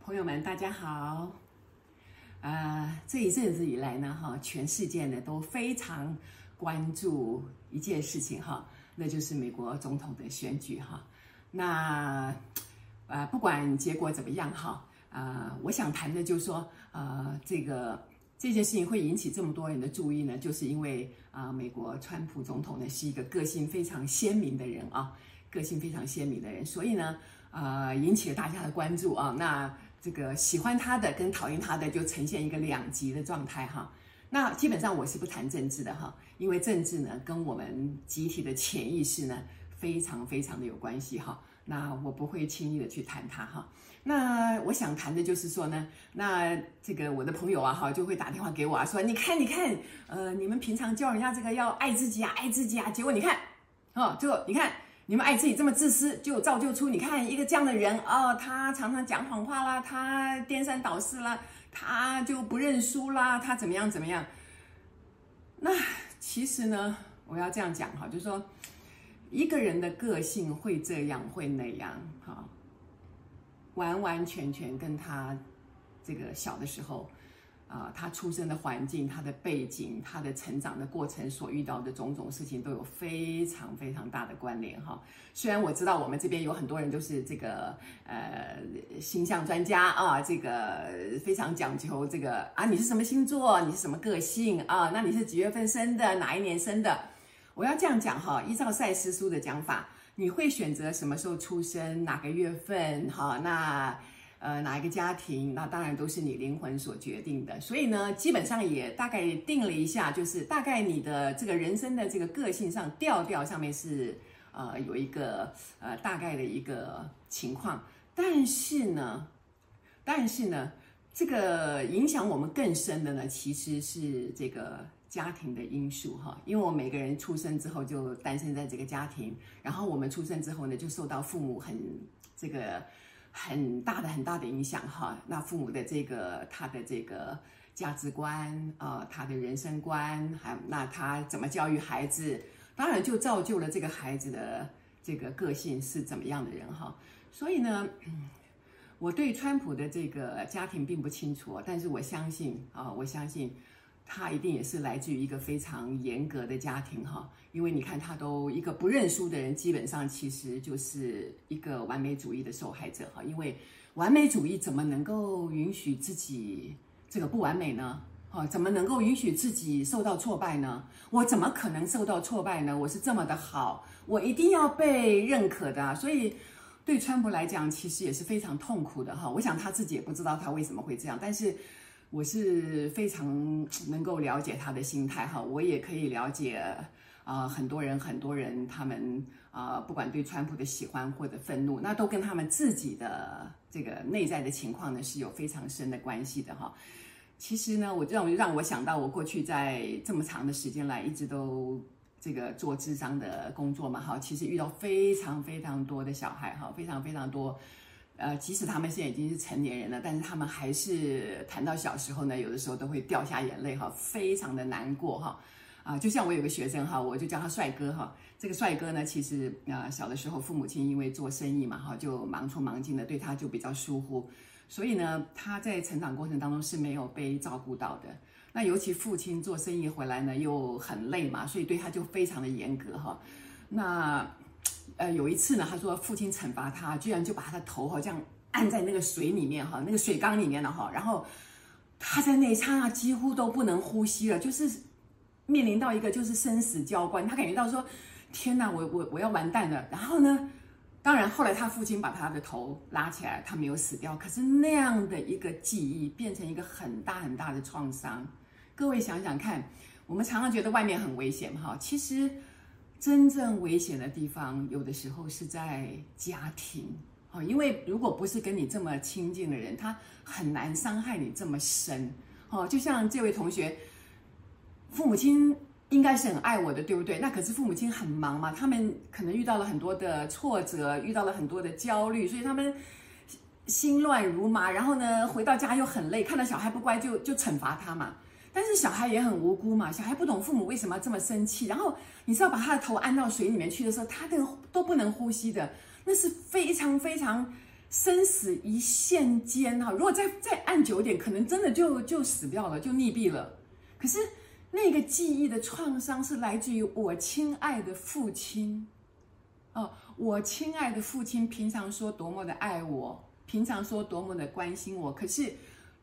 朋友们，大家好。呃，这一阵子以来呢，哈，全世界呢都非常关注一件事情，哈，那就是美国总统的选举，哈。那，呃，不管结果怎么样，哈，呃，我想谈的就是说，呃，这个这件事情会引起这么多人的注意呢，就是因为啊，美国川普总统呢是一个个性非常鲜明的人啊，个性非常鲜明的人，所以呢，呃，引起了大家的关注啊，那。这个喜欢他的跟讨厌他的就呈现一个两极的状态哈。那基本上我是不谈政治的哈，因为政治呢跟我们集体的潜意识呢非常非常的有关系哈。那我不会轻易的去谈它哈。那我想谈的就是说呢，那这个我的朋友啊哈就会打电话给我啊说，你看你看，呃，你们平常教人家这个要爱自己啊爱自己啊，结果你看，哦，最后你看。你们爱自己这么自私，就造就出你看一个这样的人、哦！他常常讲谎话啦，他颠三倒四啦，他就不认输啦，他怎么样怎么样？那其实呢，我要这样讲哈，就是说一个人的个性会这样会那样哈，完完全全跟他这个小的时候。啊、他出生的环境、他的背景、他的成长的过程所遇到的种种事情都有非常非常大的关联哈。虽然我知道我们这边有很多人都是这个呃星象专家啊，这个非常讲究这个啊，你是什么星座？你是什么个性啊？那你是几月份生的？哪一年生的？我要这样讲哈，依照赛斯书的讲法，你会选择什么时候出生？哪个月份？哈，那。呃，哪一个家庭，那当然都是你灵魂所决定的。所以呢，基本上也大概定了一下，就是大概你的这个人生的这个个性上调调上面是呃有一个呃大概的一个情况。但是呢，但是呢，这个影响我们更深的呢，其实是这个家庭的因素哈。因为我每个人出生之后就诞生在这个家庭，然后我们出生之后呢，就受到父母很这个。很大的很大的影响哈，那父母的这个他的这个价值观啊、他的人生观，还那他怎么教育孩子，当然就造就了这个孩子的这个个性是怎么样的人哈。所以呢，我对川普的这个家庭并不清楚，但是我相信啊，我相信。他一定也是来自于一个非常严格的家庭哈，因为你看他都一个不认输的人，基本上其实就是一个完美主义的受害者哈。因为完美主义怎么能够允许自己这个不完美呢？哈，怎么能够允许自己受到挫败呢？我怎么可能受到挫败呢？我是这么的好，我一定要被认可的。所以对川普来讲，其实也是非常痛苦的哈。我想他自己也不知道他为什么会这样，但是。我是非常 能够了解他的心态哈，我也可以了解啊、很多人很多人他们啊、不管对川普的喜欢或者愤怒，那都跟他们自己的这个内在的情况呢是有非常深的关系的哈。其实呢，我让让我想到我过去在这么长的时间来一直都这个做智商的工作嘛哈，其实遇到非常非常多的小孩哈，非常非常多。呃，即使他们现在已经是成年人了，但是他们还是谈到小时候呢，有的时候都会掉下眼泪哈，非常的难过哈。啊，就像我有个学生哈，我就叫他帅哥哈。这个帅哥呢，其实啊，小的时候父母亲因为做生意嘛哈，就忙出忙进的，对他就比较疏忽，所以呢，他在成长过程当中是没有被照顾到的。那尤其父亲做生意回来呢，又很累嘛，所以对他就非常的严格哈。那。呃，有一次呢，他说父亲惩罚他，居然就把他的头哈这样按在那个水里面哈，那个水缸里面了哈，然后他在那一刹那几乎都不能呼吸了，就是面临到一个就是生死交关，他感觉到说天哪，我我我要完蛋了。然后呢，当然后来他父亲把他的头拉起来，他没有死掉，可是那样的一个记忆变成一个很大很大的创伤。各位想想看，我们常常觉得外面很危险哈，其实。真正危险的地方，有的时候是在家庭，哦，因为如果不是跟你这么亲近的人，他很难伤害你这么深，哦，就像这位同学，父母亲应该是很爱我的，对不对？那可是父母亲很忙嘛，他们可能遇到了很多的挫折，遇到了很多的焦虑，所以他们心乱如麻，然后呢，回到家又很累，看到小孩不乖就就惩罚他嘛。但是小孩也很无辜嘛，小孩不懂父母为什么这么生气。然后你知道把他的头按到水里面去的时候，他都都不能呼吸的，那是非常非常生死一线间哈。如果再再按久点，可能真的就就死掉了，就溺毙了。可是那个记忆的创伤是来自于我亲爱的父亲哦，我亲爱的父亲平常说多么的爱我，平常说多么的关心我，可是。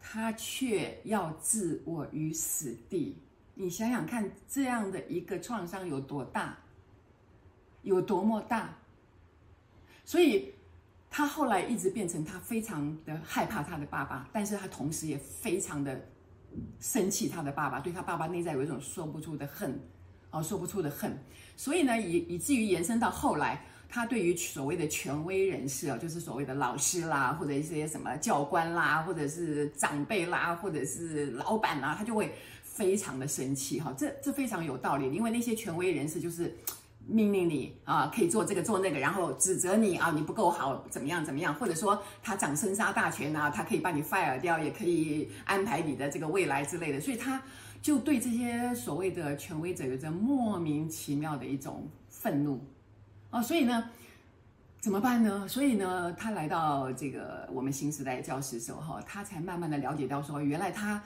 他却要置我于死地，你想想看，这样的一个创伤有多大，有多么大？所以，他后来一直变成他非常的害怕他的爸爸，但是他同时也非常的生气他的爸爸，对他爸爸内在有一种说不出的恨，哦，说不出的恨。所以呢，以以至于延伸到后来。他对于所谓的权威人士啊，就是所谓的老师啦，或者一些什么教官啦，或者是长辈啦，或者是老板啦，他就会非常的生气哈。这这非常有道理，因为那些权威人士就是命令你啊，可以做这个做那个，然后指责你啊，你不够好，怎么样怎么样，或者说他掌生杀大权啊，他可以把你 fire 掉，也可以安排你的这个未来之类的，所以他就对这些所谓的权威者有着莫名其妙的一种愤怒。哦，所以呢，怎么办呢？所以呢，他来到这个我们新时代教师的时候，他才慢慢的了解到说，原来他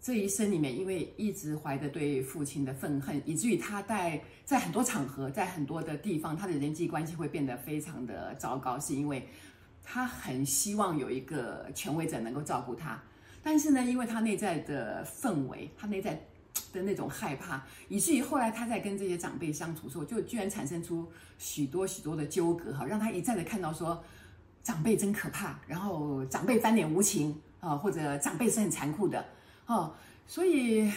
这一生里面，因为一直怀着对父亲的愤恨，以至于他在在很多场合，在很多的地方，他的人际关系会变得非常的糟糕，是因为他很希望有一个权威者能够照顾他，但是呢，因为他内在的氛围，他内在。的那种害怕，以至于后来他在跟这些长辈相处的时候，就居然产生出许多许多的纠葛哈，让他一再的看到说长辈真可怕，然后长辈翻脸无情啊，或者长辈是很残酷的哦。所以，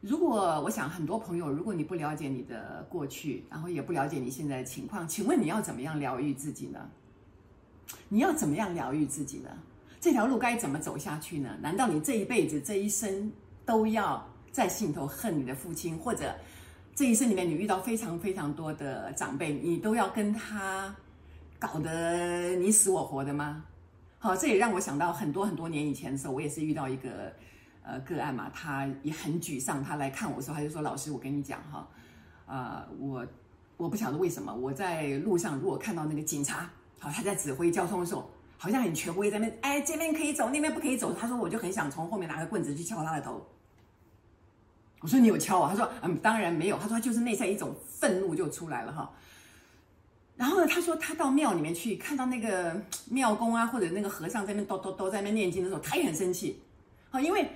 如果我想很多朋友，如果你不了解你的过去，然后也不了解你现在的情况，请问你要怎么样疗愈自己呢？你要怎么样疗愈自己呢？这条路该怎么走下去呢？难道你这一辈子、这一生都要？在心头恨你的父亲，或者这一生里面你遇到非常非常多的长辈，你都要跟他搞得你死我活的吗？好，这也让我想到很多很多年以前的时候，我也是遇到一个呃个案嘛，他也很沮丧，他来看我的时候，他就说：“老师，我跟你讲哈，啊、我我不晓得为什么我在路上如果看到那个警察，好，他在指挥交通的时候，好像很权威在那，哎，这边可以走，那边不可以走。”他说：“我就很想从后面拿个棍子去敲他的头。”我说你有敲啊？他说嗯，当然没有。他说他就是内在一种愤怒就出来了哈。然后呢，他说他到庙里面去，看到那个庙公啊，或者那个和尚在那叨叨叨在那念经的时候，他也很生气。好，因为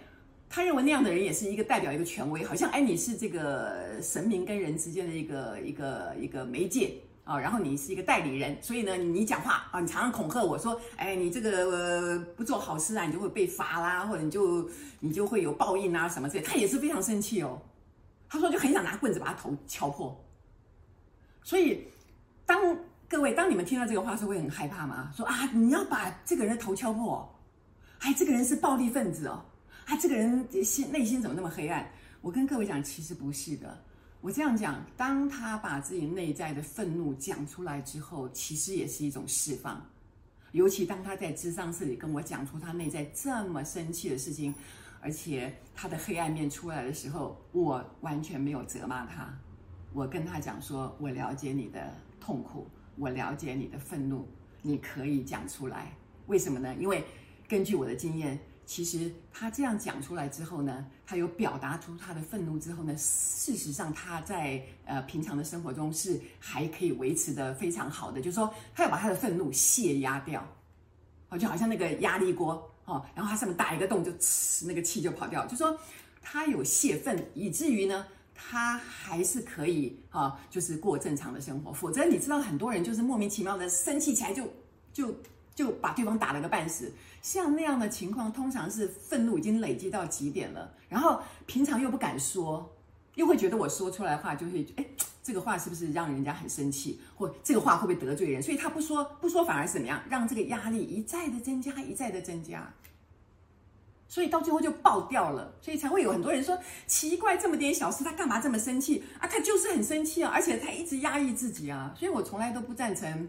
他认为那样的人也是一个代表一个权威，好像哎，你是这个神明跟人之间的一个一个一个媒介。啊，然后你是一个代理人，所以呢，你讲话啊，你常常恐吓我说，哎，你这个、呃、不做好事啊，你就会被罚啦，或者你就你就会有报应啊，什么之类。他也是非常生气哦，他说就很想拿棍子把他头敲破。所以，当各位当你们听到这个话，是会很害怕吗？说啊，你要把这个人的头敲破，哎，这个人是暴力分子哦，啊，这个人心内心怎么那么黑暗？我跟各位讲，其实不是的。我这样讲，当他把自己内在的愤怒讲出来之后，其实也是一种释放。尤其当他在咨商室里跟我讲出他内在这么生气的事情，而且他的黑暗面出来的时候，我完全没有责骂他。我跟他讲说：“我了解你的痛苦，我了解你的愤怒，你可以讲出来。为什么呢？因为根据我的经验。”其实他这样讲出来之后呢，他有表达出他的愤怒之后呢，事实上他在呃平常的生活中是还可以维持的非常好的，就是说他要把他的愤怒泄压掉，哦，就好像那个压力锅哦，然后他上面打一个洞就呲，那个气就跑掉，就说他有泄愤，以至于呢他还是可以啊，就是过正常的生活。否则你知道很多人就是莫名其妙的生气起来就就。就把对方打了个半死，像那样的情况，通常是愤怒已经累积到极点了，然后平常又不敢说，又会觉得我说出来话就会，哎，这个话是不是让人家很生气，或这个话会不会得罪人？所以他不说，不说反而怎么样，让这个压力一再的增加，一再的增加，所以到最后就爆掉了，所以才会有很多人说奇怪，这么点小事他干嘛这么生气啊？他就是很生气啊，而且他一直压抑自己啊，所以我从来都不赞成。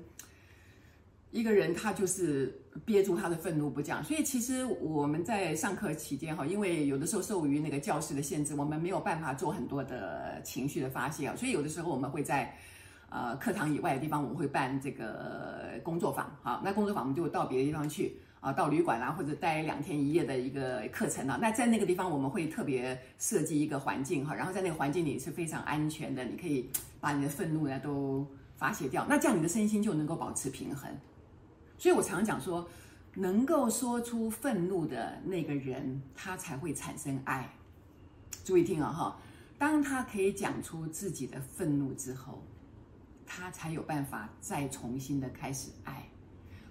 一个人他就是憋住他的愤怒不讲。所以其实我们在上课期间哈，因为有的时候受于那个教室的限制，我们没有办法做很多的情绪的发泄啊。所以有的时候我们会在呃课堂以外的地方，我们会办这个工作坊。好，那工作坊我们就到别的地方去。啊，到旅馆啦，或者待两天一夜的一个课程啊，那在那个地方我们会特别设计一个环境哈，然后在那个环境里是非常安全的，你可以把你的愤怒呢都发泄掉，那这样你的身心就能够保持平衡。所以我常常讲说，能够说出愤怒的那个人，他才会产生爱。注意听啊哈，当他可以讲出自己的愤怒之后，他才有办法再重新的开始爱。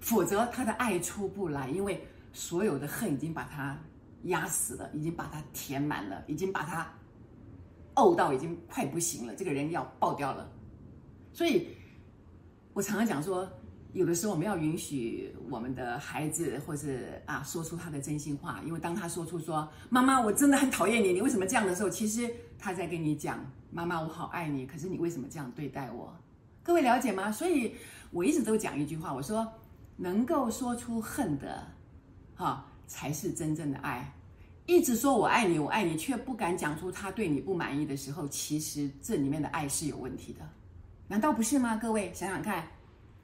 否则，他的爱出不来，因为所有的恨已经把他压死了，已经把他填满了，已经把他怄到已经快不行了，这个人要爆掉了。所以，我常常讲说，有的时候我们要允许我们的孩子，或是啊，说出他的真心话，因为当他说出说“妈妈，我真的很讨厌你，你为什么这样的时候”，其实他在跟你讲“妈妈，我好爱你，可是你为什么这样对待我”。各位了解吗？所以我一直都讲一句话，我说。能够说出恨的，哈，才是真正的爱。一直说我爱你，我爱你，却不敢讲出他对你不满意的时候，其实这里面的爱是有问题的，难道不是吗？各位想想看，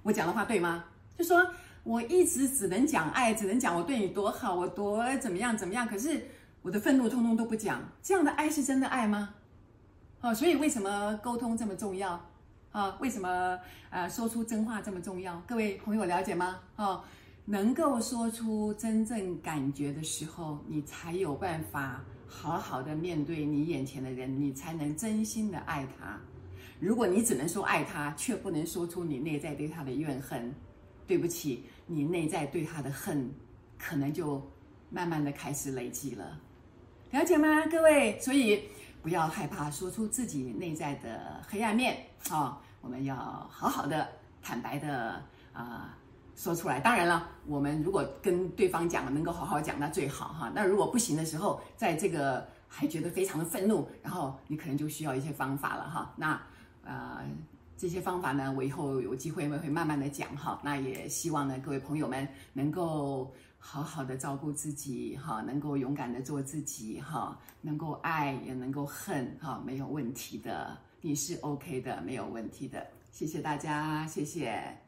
我讲的话对吗？就说我一直只能讲爱，只能讲我对你多好，我多怎么样怎么样，可是我的愤怒通通都不讲，这样的爱是真的爱吗？哦，所以为什么沟通这么重要？啊，为什么呃说出真话这么重要？各位朋友了解吗？哦，能够说出真正感觉的时候，你才有办法好好的面对你眼前的人，你才能真心的爱他。如果你只能说爱他，却不能说出你内在对他的怨恨，对不起，你内在对他的恨，可能就慢慢的开始累积了。了解吗，各位？所以不要害怕说出自己内在的黑暗面啊。我们要好好的、坦白的啊、说出来。当然了，我们如果跟对方讲能够好好讲，那最好哈。那如果不行的时候，在这个还觉得非常的愤怒，然后你可能就需要一些方法了哈。那呃这些方法呢，我以后有机会会会慢慢的讲哈。那也希望呢，各位朋友们能够好好的照顾自己哈，能够勇敢的做自己哈，能够爱也能够恨哈，没有问题的。你是 OK 的，没有问题的。谢谢大家，谢谢。